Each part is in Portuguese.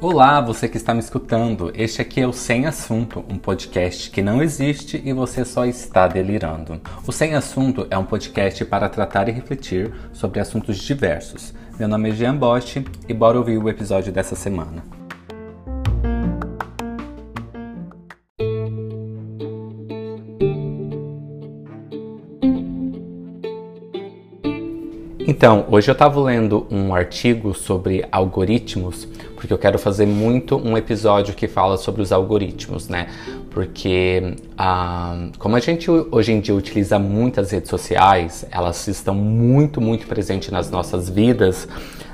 Olá, você que está me escutando. Este aqui é o Sem Assunto, um podcast que não existe e você só está delirando. O Sem Assunto é um podcast para tratar e refletir sobre assuntos diversos. Meu nome é Jean Bosch e bora ouvir o episódio dessa semana. Então, hoje eu estava lendo um artigo sobre algoritmos, porque eu quero fazer muito um episódio que fala sobre os algoritmos, né? Porque ah, como a gente hoje em dia utiliza muitas redes sociais, elas estão muito, muito presentes nas nossas vidas,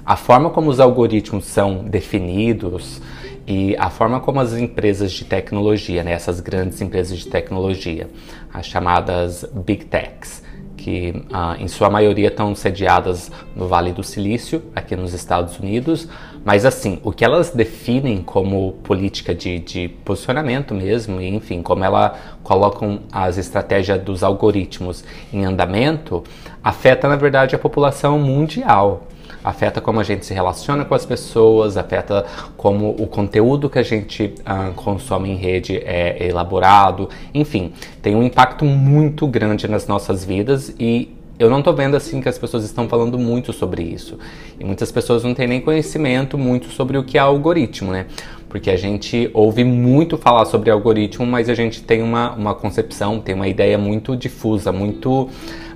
a forma como os algoritmos são definidos e a forma como as empresas de tecnologia, né, essas grandes empresas de tecnologia, as chamadas Big Techs, que ah, em sua maioria estão sediadas no Vale do Silício, aqui nos Estados Unidos. Mas assim, o que elas definem como política de, de posicionamento mesmo, e, enfim, como elas colocam as estratégias dos algoritmos em andamento, afeta na verdade a população mundial afeta como a gente se relaciona com as pessoas, afeta como o conteúdo que a gente uh, consome em rede é elaborado, enfim, tem um impacto muito grande nas nossas vidas e eu não estou vendo assim que as pessoas estão falando muito sobre isso. E muitas pessoas não têm nem conhecimento muito sobre o que é algoritmo, né? Porque a gente ouve muito falar sobre algoritmo, mas a gente tem uma, uma concepção, tem uma ideia muito difusa, muito.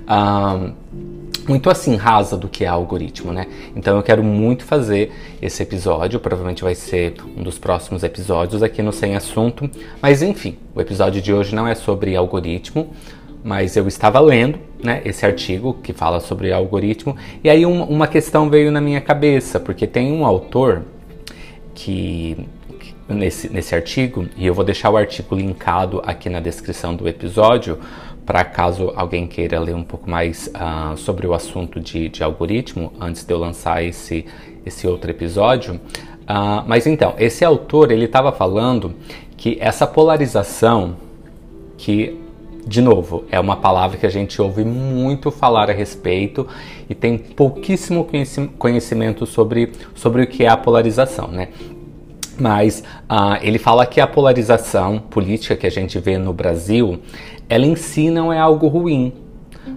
Uh, muito assim rasa do que é algoritmo, né? Então eu quero muito fazer esse episódio, provavelmente vai ser um dos próximos episódios aqui no Sem Assunto, mas enfim, o episódio de hoje não é sobre algoritmo, mas eu estava lendo, né, esse artigo que fala sobre algoritmo e aí uma, uma questão veio na minha cabeça, porque tem um autor que nesse, nesse artigo, e eu vou deixar o artigo linkado aqui na descrição do episódio, para caso alguém queira ler um pouco mais uh, sobre o assunto de, de, algoritmo, antes de eu lançar esse, esse outro episódio. Uh, mas então, esse autor ele estava falando que essa polarização, que de novo é uma palavra que a gente ouve muito falar a respeito e tem pouquíssimo conhecimento sobre, sobre o que é a polarização, né? Mas uh, ele fala que a polarização política que a gente vê no Brasil, ela em si não é algo ruim.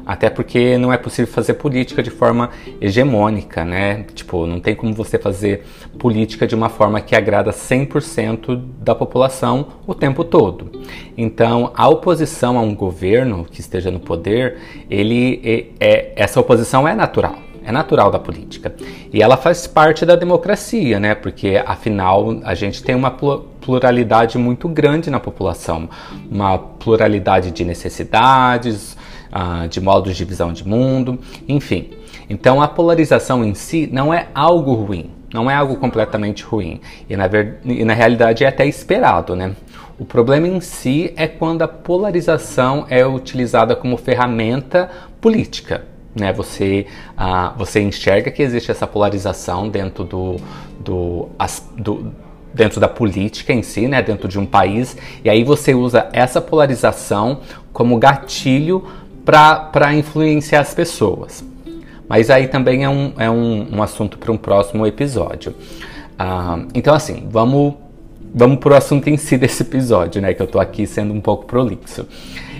Até porque não é possível fazer política de forma hegemônica, né? Tipo, não tem como você fazer política de uma forma que agrada 100% da população o tempo todo. Então, a oposição a um governo que esteja no poder, ele é, é essa oposição é natural é natural da política. E ela faz parte da democracia, né? Porque afinal a gente tem uma pluralidade muito grande na população, uma pluralidade de necessidades, uh, de modos de visão de mundo, enfim. Então a polarização em si não é algo ruim, não é algo completamente ruim. E na, ver... e na realidade é até esperado, né? O problema em si é quando a polarização é utilizada como ferramenta política né? Você, uh, você enxerga que existe essa polarização dentro do, do, as, do dentro da política em si, né? Dentro de um país e aí você usa essa polarização como gatilho para influenciar as pessoas. Mas aí também é um, é um, um assunto para um próximo episódio. Uh, então assim, vamos vamos pro assunto em si desse episódio, né? Que eu tô aqui sendo um pouco prolixo.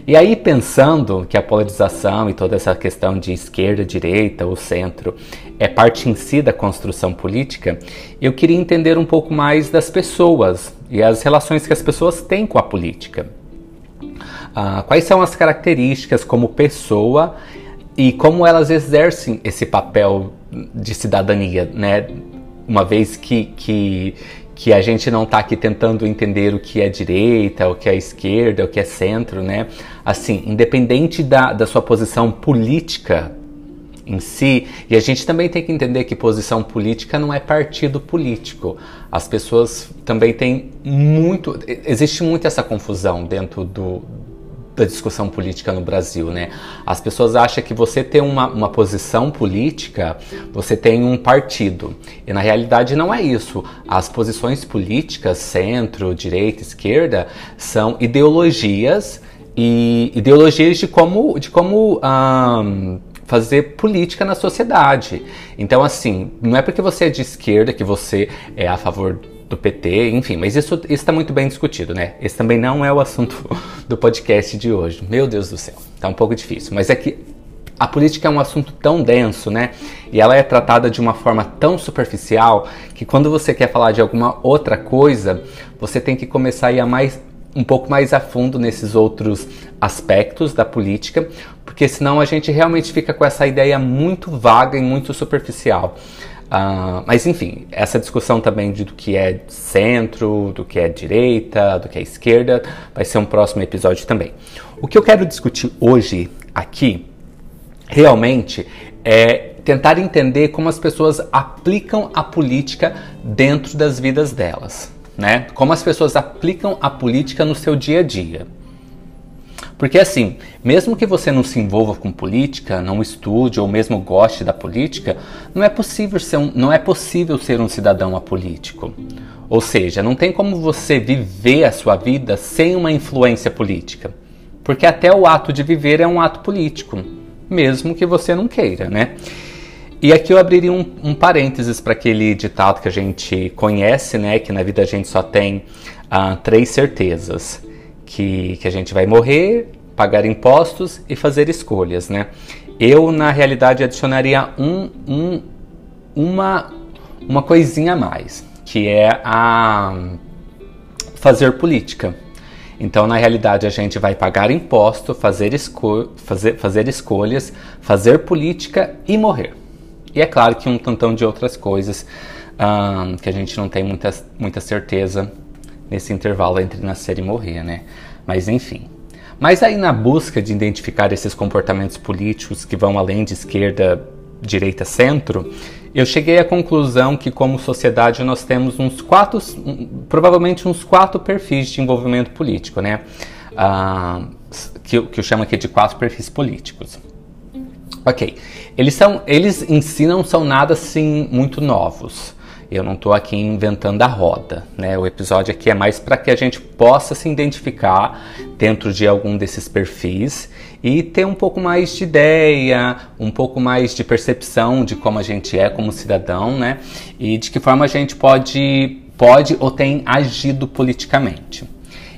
E aí, pensando que a polarização e toda essa questão de esquerda, direita ou centro é parte em si da construção política, eu queria entender um pouco mais das pessoas e as relações que as pessoas têm com a política. Ah, quais são as características como pessoa e como elas exercem esse papel de cidadania, né? Uma vez que, que, que a gente não está aqui tentando entender o que é direita, o que é esquerda, o que é centro, né? Assim, independente da, da sua posição política em si, e a gente também tem que entender que posição política não é partido político. As pessoas também têm muito. Existe muito essa confusão dentro do, da discussão política no Brasil, né? As pessoas acham que você tem uma, uma posição política, você tem um partido. E na realidade não é isso. As posições políticas, centro, direita, esquerda, são ideologias e ideologias de como, de como um, fazer política na sociedade. Então, assim, não é porque você é de esquerda que você é a favor do PT, enfim, mas isso está muito bem discutido, né? Esse também não é o assunto do podcast de hoje. Meu Deus do céu, tá um pouco difícil. Mas é que a política é um assunto tão denso, né? E ela é tratada de uma forma tão superficial que quando você quer falar de alguma outra coisa, você tem que começar a ir a mais, um pouco mais a fundo nesses outros aspectos da política, porque senão a gente realmente fica com essa ideia muito vaga e muito superficial. Uh, mas enfim, essa discussão também de do que é centro, do que é direita, do que é esquerda, vai ser um próximo episódio também. O que eu quero discutir hoje aqui realmente é tentar entender como as pessoas aplicam a política dentro das vidas delas, né? Como as pessoas aplicam a política no seu dia a dia. Porque assim, mesmo que você não se envolva com política, não estude ou mesmo goste da política, não é possível ser um, não é possível ser um cidadão apolítico. Ou seja, não tem como você viver a sua vida sem uma influência política. Porque até o ato de viver é um ato político mesmo que você não queira, né? E aqui eu abriria um, um parênteses para aquele ditado que a gente conhece, né? Que na vida a gente só tem uh, três certezas: que, que a gente vai morrer, pagar impostos e fazer escolhas, né? Eu, na realidade, adicionaria um, um, uma, uma coisinha a mais, que é a fazer política. Então, na realidade, a gente vai pagar imposto, fazer, esco fazer, fazer escolhas, fazer política e morrer. E é claro que um tantão de outras coisas que a gente não tem muita, muita certeza nesse intervalo entre nascer e morrer, né? Mas enfim. Mas aí na busca de identificar esses comportamentos políticos que vão além de esquerda, direita, centro, eu cheguei à conclusão que, como sociedade, nós temos uns quatro, provavelmente uns quatro perfis de envolvimento político, né? Ah, que, que eu chamo aqui de quatro perfis políticos. Ok, eles, são, eles em si não são nada assim muito novos. Eu não estou aqui inventando a roda, né? O episódio aqui é mais para que a gente possa se identificar dentro de algum desses perfis e ter um pouco mais de ideia, um pouco mais de percepção de como a gente é como cidadão, né? E de que forma a gente pode, pode ou tem agido politicamente.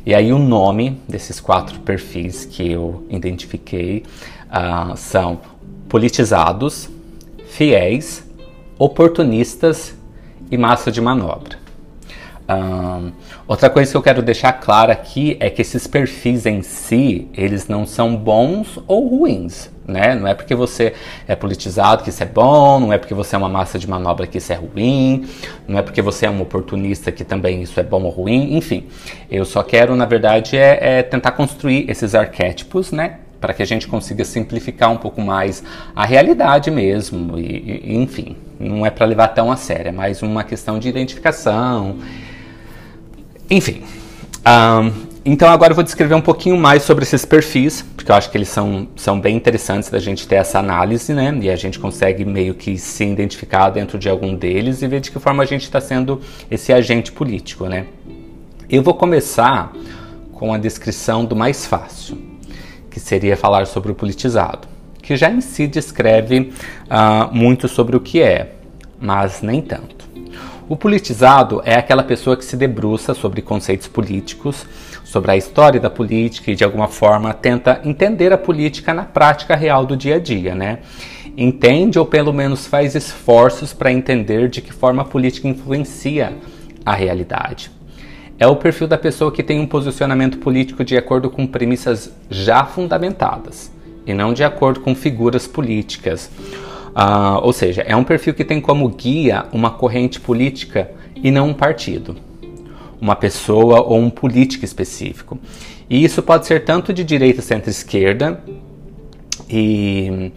E aí o nome desses quatro perfis que eu identifiquei uh, são politizados, fiéis, oportunistas e massa de manobra. Um, outra coisa que eu quero deixar clara aqui é que esses perfis em si, eles não são bons ou ruins, né? Não é porque você é politizado que isso é bom, não é porque você é uma massa de manobra que isso é ruim, não é porque você é um oportunista que também isso é bom ou ruim, enfim. Eu só quero, na verdade, é, é tentar construir esses arquétipos, né? Para que a gente consiga simplificar um pouco mais a realidade mesmo, e, e enfim não é para levar tão a sério, é mais uma questão de identificação. Enfim. Um, então agora eu vou descrever um pouquinho mais sobre esses perfis, porque eu acho que eles são, são bem interessantes da gente ter essa análise, né? E a gente consegue meio que se identificar dentro de algum deles e ver de que forma a gente está sendo esse agente político, né? Eu vou começar com a descrição do mais fácil, que seria falar sobre o politizado que já em si descreve uh, muito sobre o que é, mas nem tanto. O politizado é aquela pessoa que se debruça sobre conceitos políticos, sobre a história da política e de alguma forma tenta entender a política na prática real do dia a dia, né? Entende ou pelo menos faz esforços para entender de que forma a política influencia a realidade. É o perfil da pessoa que tem um posicionamento político de acordo com premissas já fundamentadas e não de acordo com figuras políticas. Uh, ou seja, é um perfil que tem como guia uma corrente política e não um partido, uma pessoa ou um político específico. E isso pode ser tanto de direita, centro-esquerda, e,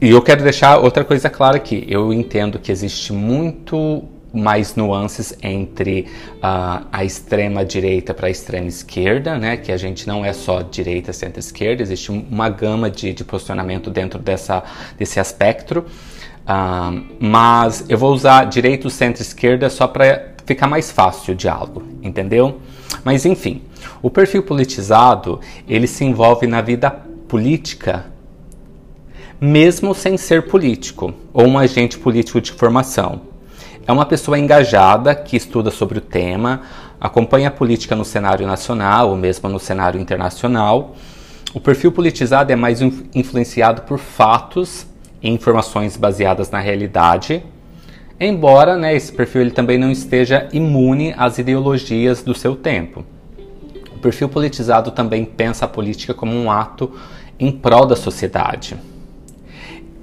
e eu quero deixar outra coisa clara aqui. Eu entendo que existe muito mais nuances entre uh, a extrema direita para a extrema esquerda, né? Que a gente não é só direita, centro-esquerda, existe uma gama de, de, posicionamento dentro dessa, desse aspecto. Uh, mas eu vou usar direito, centro-esquerda só para ficar mais fácil o diálogo, entendeu? Mas enfim, o perfil politizado ele se envolve na vida política mesmo sem ser político ou um agente político de formação. É uma pessoa engajada que estuda sobre o tema, acompanha a política no cenário nacional ou mesmo no cenário internacional. O perfil politizado é mais influenciado por fatos e informações baseadas na realidade, embora né, esse perfil ele também não esteja imune às ideologias do seu tempo. O perfil politizado também pensa a política como um ato em prol da sociedade.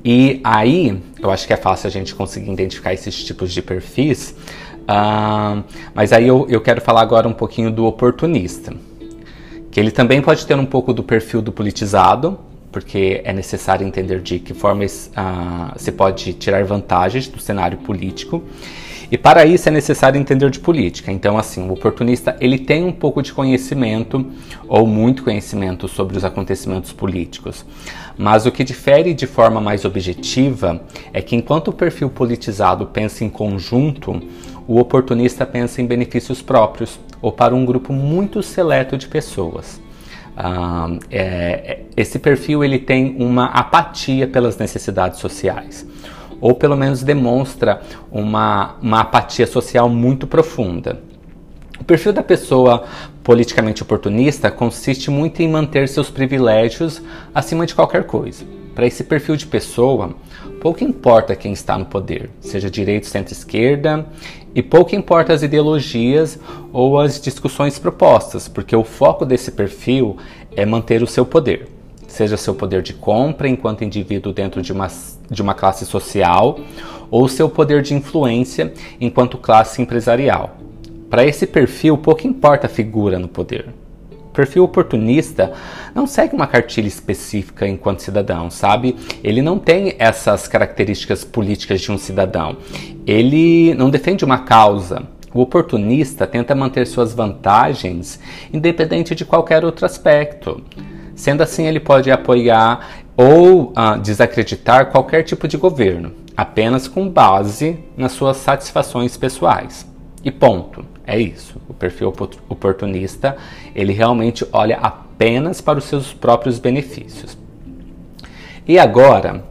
E aí, eu acho que é fácil a gente conseguir identificar esses tipos de perfis, uh, mas aí eu, eu quero falar agora um pouquinho do oportunista, que ele também pode ter um pouco do perfil do politizado, porque é necessário entender de que forma uh, se pode tirar vantagens do cenário político. E para isso é necessário entender de política. Então, assim, o oportunista ele tem um pouco de conhecimento ou muito conhecimento sobre os acontecimentos políticos. Mas o que difere de forma mais objetiva é que enquanto o perfil politizado pensa em conjunto, o oportunista pensa em benefícios próprios ou para um grupo muito seleto de pessoas. Uh, é, esse perfil ele tem uma apatia pelas necessidades sociais, ou pelo menos demonstra uma, uma apatia social muito profunda. O perfil da pessoa politicamente oportunista consiste muito em manter seus privilégios acima de qualquer coisa. Para esse perfil de pessoa, pouco importa quem está no poder, seja direita, centro-esquerda, e pouco importa as ideologias ou as discussões propostas, porque o foco desse perfil é manter o seu poder, seja seu poder de compra enquanto indivíduo dentro de uma, de uma classe social, ou seu poder de influência enquanto classe empresarial. Para esse perfil, pouco importa a figura no poder. O perfil oportunista não segue uma cartilha específica enquanto cidadão, sabe? Ele não tem essas características políticas de um cidadão. Ele não defende uma causa. O oportunista tenta manter suas vantagens independente de qualquer outro aspecto. Sendo assim, ele pode apoiar ou uh, desacreditar qualquer tipo de governo, apenas com base nas suas satisfações pessoais. E ponto. É isso. O perfil oportunista, ele realmente olha apenas para os seus próprios benefícios. E agora,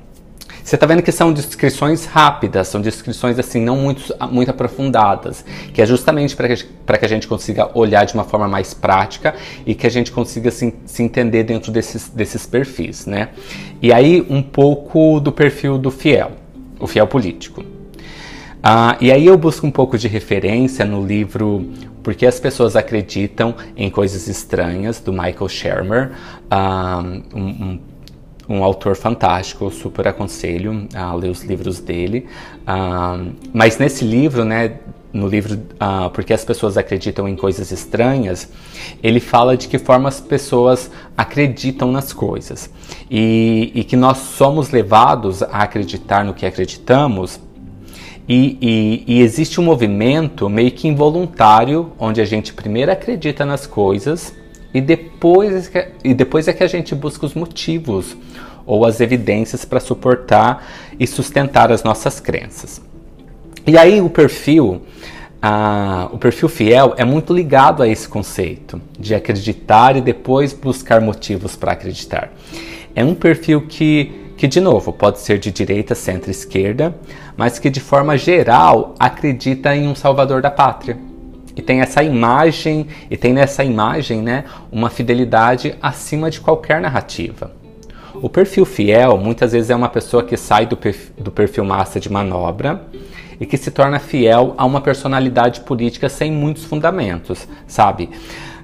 você está vendo que são descrições rápidas, são descrições assim não muito, muito aprofundadas, que é justamente para que, que a gente consiga olhar de uma forma mais prática e que a gente consiga assim, se entender dentro desses, desses perfis, né? E aí um pouco do perfil do fiel, o fiel político. Ah, e aí eu busco um pouco de referência no livro Porque as Pessoas Acreditam em Coisas Estranhas, do Michael Shermer, ah, um, um, um, autor fantástico, eu super aconselho a ler os livros dele. Ah, mas nesse livro, né, no livro uh, Porque as Pessoas Acreditam em Coisas Estranhas, ele fala de que forma as pessoas acreditam nas coisas e, e que nós somos levados a acreditar no que acreditamos e, e, e, existe um movimento meio que involuntário, onde a gente primeiro acredita nas coisas e depois, é e depois é que a gente busca os motivos ou as evidências para suportar e sustentar as nossas crenças. E aí o perfil, ah, o perfil fiel é muito ligado a esse conceito de acreditar e depois buscar motivos para acreditar. É um perfil que que de novo pode ser de direita, centro, esquerda, mas que de forma geral acredita em um salvador da pátria. E tem essa imagem, e tem nessa imagem, né, uma fidelidade acima de qualquer narrativa. O perfil fiel muitas vezes é uma pessoa que sai do perfil, do perfil massa de manobra e que se torna fiel a uma personalidade política sem muitos fundamentos, sabe?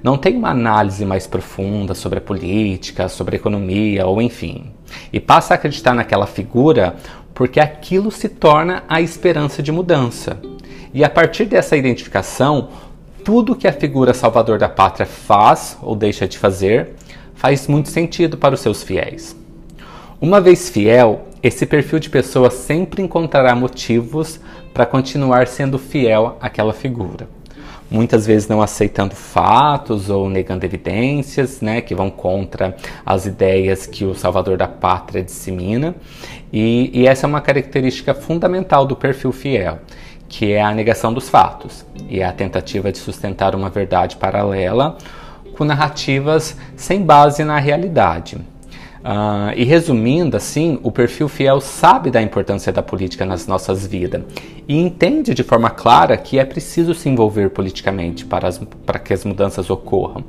Não tem uma análise mais profunda sobre a política, sobre a economia ou enfim e passa a acreditar naquela figura porque aquilo se torna a esperança de mudança. E a partir dessa identificação, tudo que a figura salvador da pátria faz ou deixa de fazer faz muito sentido para os seus fiéis. Uma vez fiel, esse perfil de pessoa sempre encontrará motivos para continuar sendo fiel àquela figura muitas vezes não aceitando fatos ou negando evidências, né, que vão contra as ideias que o Salvador da Pátria dissemina. E, e essa é uma característica fundamental do perfil fiel, que é a negação dos fatos e a tentativa de sustentar uma verdade paralela com narrativas sem base na realidade. Uh, e resumindo, assim, o perfil fiel sabe da importância da política nas nossas vidas e entende de forma clara que é preciso se envolver politicamente para, as, para que as mudanças ocorram.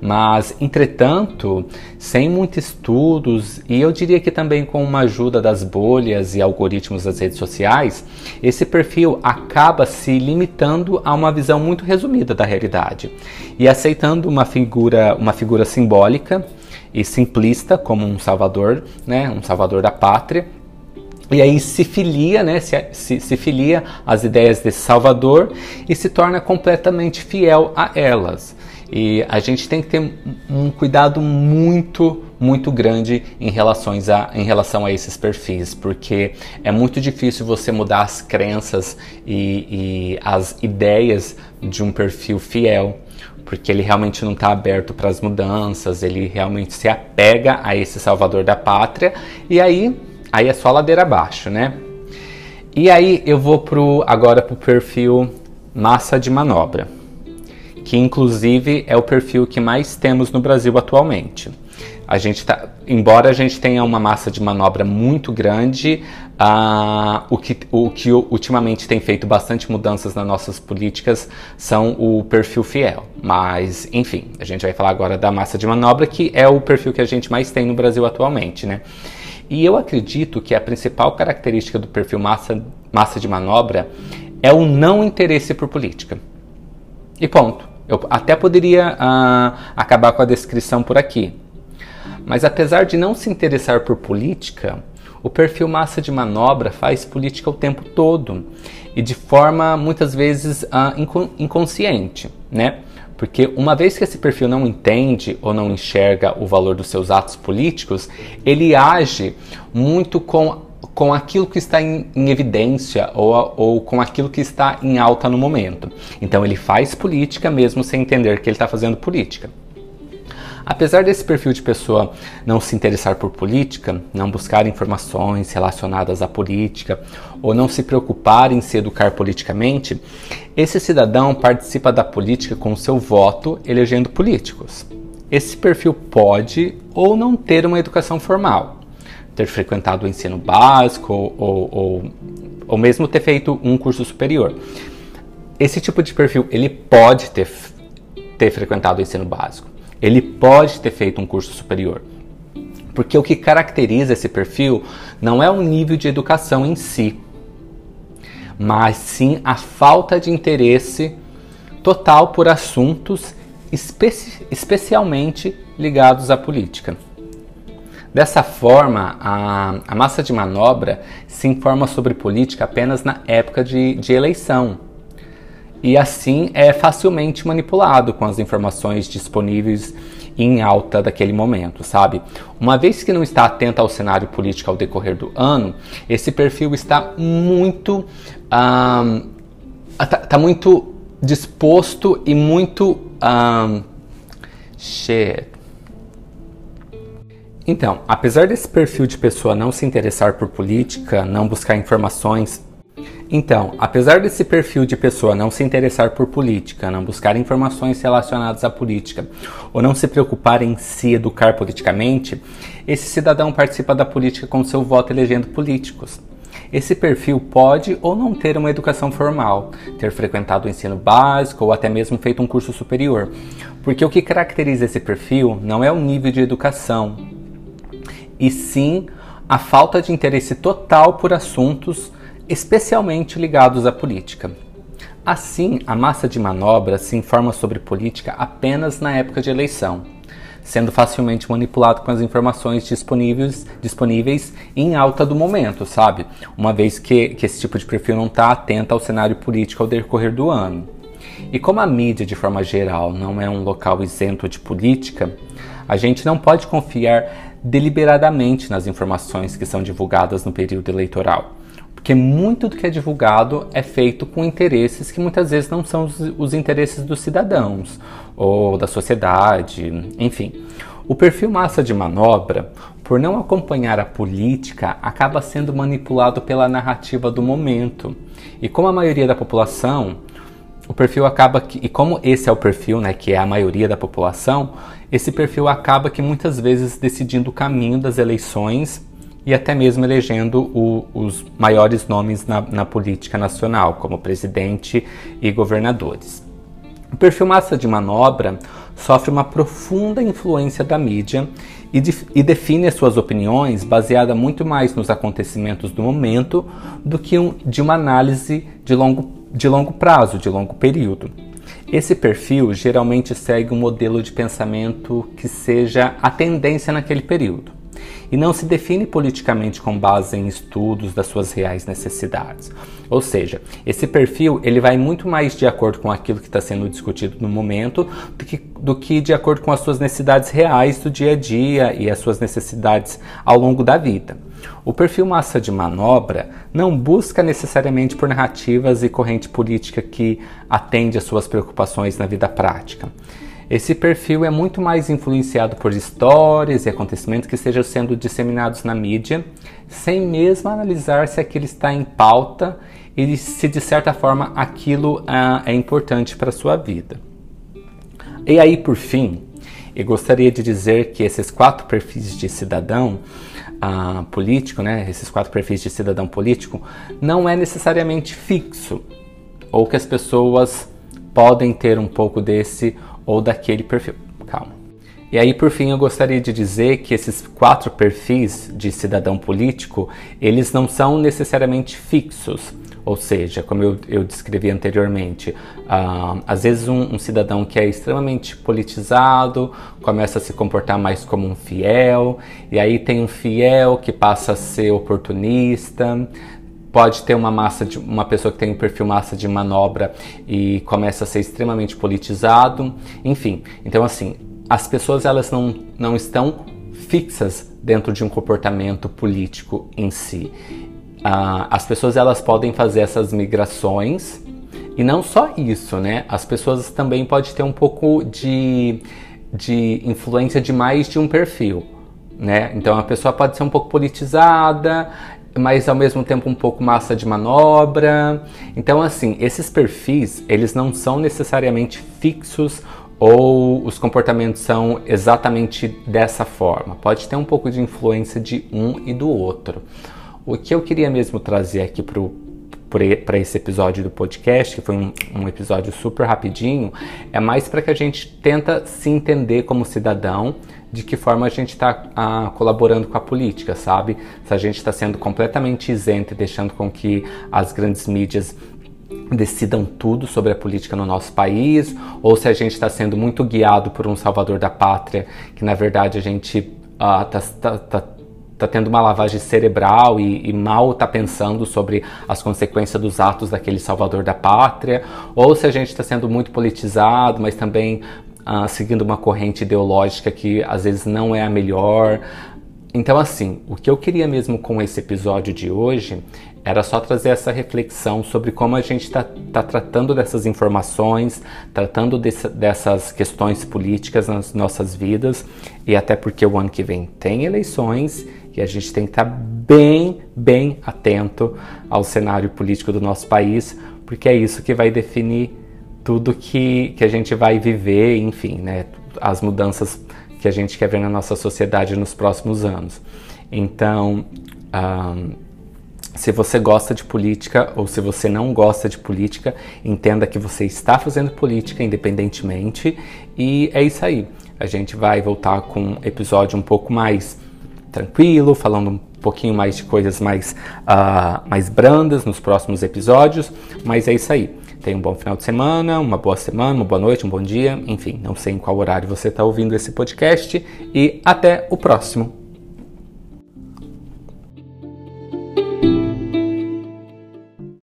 Mas, entretanto, sem muitos estudos e eu diria que também com uma ajuda das bolhas e algoritmos das redes sociais, esse perfil acaba se limitando a uma visão muito resumida da realidade e aceitando uma figura, uma figura simbólica e simplista como um salvador, né, um salvador da pátria. E aí se filia, né, se, se, se filia às ideias desse salvador e se torna completamente fiel a elas. E a gente tem que ter um cuidado muito, muito grande em, relações a, em relação a esses perfis, porque é muito difícil você mudar as crenças e, e as ideias de um perfil fiel porque ele realmente não está aberto para as mudanças, ele realmente se apega a esse salvador da pátria, e aí, aí é só ladeira abaixo, né? E aí eu vou pro, agora para o perfil massa de manobra, que inclusive é o perfil que mais temos no Brasil atualmente. A gente tá, embora a gente tenha uma massa de manobra muito grande, uh, o, que, o que ultimamente tem feito bastante mudanças nas nossas políticas são o perfil fiel. Mas, enfim, a gente vai falar agora da massa de manobra, que é o perfil que a gente mais tem no Brasil atualmente, né? E eu acredito que a principal característica do perfil massa, massa de manobra é o não interesse por política. E ponto. Eu até poderia uh, acabar com a descrição por aqui, mas apesar de não se interessar por política, o perfil massa de manobra faz política o tempo todo e de forma muitas vezes uh, inconsciente, né? Porque uma vez que esse perfil não entende ou não enxerga o valor dos seus atos políticos, ele age muito com, com aquilo que está em, em evidência ou, ou com aquilo que está em alta no momento. Então ele faz política mesmo sem entender que ele está fazendo política. Apesar desse perfil de pessoa não se interessar por política, não buscar informações relacionadas à política ou não se preocupar em se educar politicamente, esse cidadão participa da política com seu voto elegendo políticos. Esse perfil pode ou não ter uma educação formal, ter frequentado o ensino básico ou, ou, ou, ou mesmo ter feito um curso superior. Esse tipo de perfil ele pode ter, ter frequentado o ensino básico ele pode ter feito um curso superior. Porque o que caracteriza esse perfil não é o nível de educação em si, mas sim a falta de interesse total por assuntos especi especialmente ligados à política. Dessa forma, a, a, massa de manobra se informa sobre política apenas na época de, de eleição e assim é facilmente manipulado com as informações disponíveis em alta daquele momento, sabe? Uma vez que não está atento ao cenário político ao decorrer do ano, esse perfil está muito um, tá, tá, muito disposto e muito um, shit. Então, apesar desse perfil de pessoa não se interessar por política, não buscar informações então, apesar desse perfil de pessoa não se interessar por política, não buscar informações relacionadas à política ou não se preocupar em se educar politicamente, esse cidadão participa da política com seu voto elegendo políticos. Esse perfil pode ou não ter uma educação formal, ter frequentado o ensino básico ou até mesmo feito um curso superior, porque o que caracteriza esse perfil não é o nível de educação, e sim a falta de interesse total por assuntos especialmente ligados à política. Assim, a massa de manobra se informa sobre política apenas na época de eleição, sendo facilmente manipulado com as informações disponíveis, disponíveis em alta do momento, sabe? Uma vez que, que esse tipo de perfil não está atento ao cenário político ao decorrer do ano. E como a mídia, de forma geral, não é um local isento de política, a gente não pode confiar deliberadamente nas informações que são divulgadas no período eleitoral porque muito do que é divulgado é feito com interesses que muitas vezes não são os, os interesses dos cidadãos ou da sociedade, enfim. O perfil massa de manobra, por não acompanhar a política, acaba sendo manipulado pela narrativa do momento. E como a maioria da população o perfil acaba que, e como esse é o perfil, né, que é a maioria da população, esse perfil acaba que muitas vezes decidindo o caminho das eleições e até mesmo elegendo o, os maiores nomes na, na política nacional, como presidente e governadores. O perfil massa de manobra sofre uma profunda influência da mídia e, de, e, define as suas opiniões baseada muito mais nos acontecimentos do momento do que um, de uma análise de longo, de longo prazo, de longo período. Esse perfil geralmente segue um modelo de pensamento que seja a tendência naquele período e não se define politicamente com base em estudos das suas reais necessidades. Ou seja, esse perfil ele vai muito mais de acordo com aquilo que está sendo discutido no momento do que, do que de acordo com as suas necessidades reais do dia a dia e as suas necessidades ao longo da vida. O perfil massa de manobra não busca necessariamente por narrativas e corrente política que atende às suas preocupações na vida prática. Esse perfil é muito mais influenciado por histórias e acontecimentos que estejam sendo disseminados na mídia, sem mesmo analisar se aquilo está em pauta e se de certa forma aquilo ah, é importante para a sua vida. E aí, por fim, eu gostaria de dizer que esses quatro perfis de cidadão político, né, esses quatro perfis de cidadão político, não é necessariamente fixo, ou que as pessoas podem ter um pouco desse ou daquele perfil. Calma. E aí, por fim, eu gostaria de dizer que esses quatro perfis de cidadão político, eles não são necessariamente fixos. Ou seja, como eu, eu descrevi anteriormente, uh, às vezes um, um, cidadão que é extremamente politizado começa a se comportar mais como um fiel, e aí tem um fiel que passa a ser oportunista, pode ter uma massa de uma pessoa que tem um perfil massa de manobra e começa a ser extremamente politizado, enfim. Então assim, as pessoas elas não, não estão fixas dentro de um comportamento político em si. Uh, as pessoas elas podem fazer essas migrações e não só isso, né? As pessoas também podem ter um pouco de, de influência de mais de um perfil. Né? Então a pessoa pode ser um pouco politizada, mas ao mesmo tempo um pouco massa de manobra. Então, assim, esses perfis, eles não são necessariamente fixos ou os comportamentos são exatamente dessa forma. Pode ter um pouco de influência de um e do outro. O que eu queria mesmo trazer aqui para esse episódio do podcast, que foi um, um episódio super rapidinho, é mais para que a gente tenta se entender como cidadão, de que forma a gente está ah, colaborando com a política, sabe? Se a gente está sendo completamente isento e deixando com que as grandes mídias decidam tudo sobre a política no nosso país, ou se a gente está sendo muito guiado por um salvador da pátria, que na verdade a gente está uh, tá, tá, tá tendo uma lavagem cerebral e, e mal está pensando sobre as consequências dos atos daquele salvador da pátria, ou se a gente está sendo muito politizado, mas também uh, seguindo uma corrente ideológica que às vezes não é a melhor. Então, assim, o que eu queria mesmo com esse episódio de hoje era só trazer essa reflexão sobre como a gente está tá tratando dessas informações, tratando desse, dessas questões políticas nas nossas vidas, e até porque o ano que vem tem eleições e a gente tem que estar bem, bem atento ao cenário político do nosso país, porque é isso que vai definir tudo que, que a gente vai viver, enfim, né, as mudanças que a gente quer ver na nossa sociedade nos próximos anos. Então, um, se você gosta de política ou se você não gosta de política, entenda que você está fazendo política independentemente e é isso aí. A gente vai voltar com um episódio um pouco mais tranquilo, falando um pouquinho mais de coisas mais, uh, mais brandas nos próximos episódios, mas é isso aí. Tenha um bom final de semana, uma boa semana, uma boa noite, um bom dia, enfim, não sei em qual horário você está ouvindo esse podcast e até o próximo.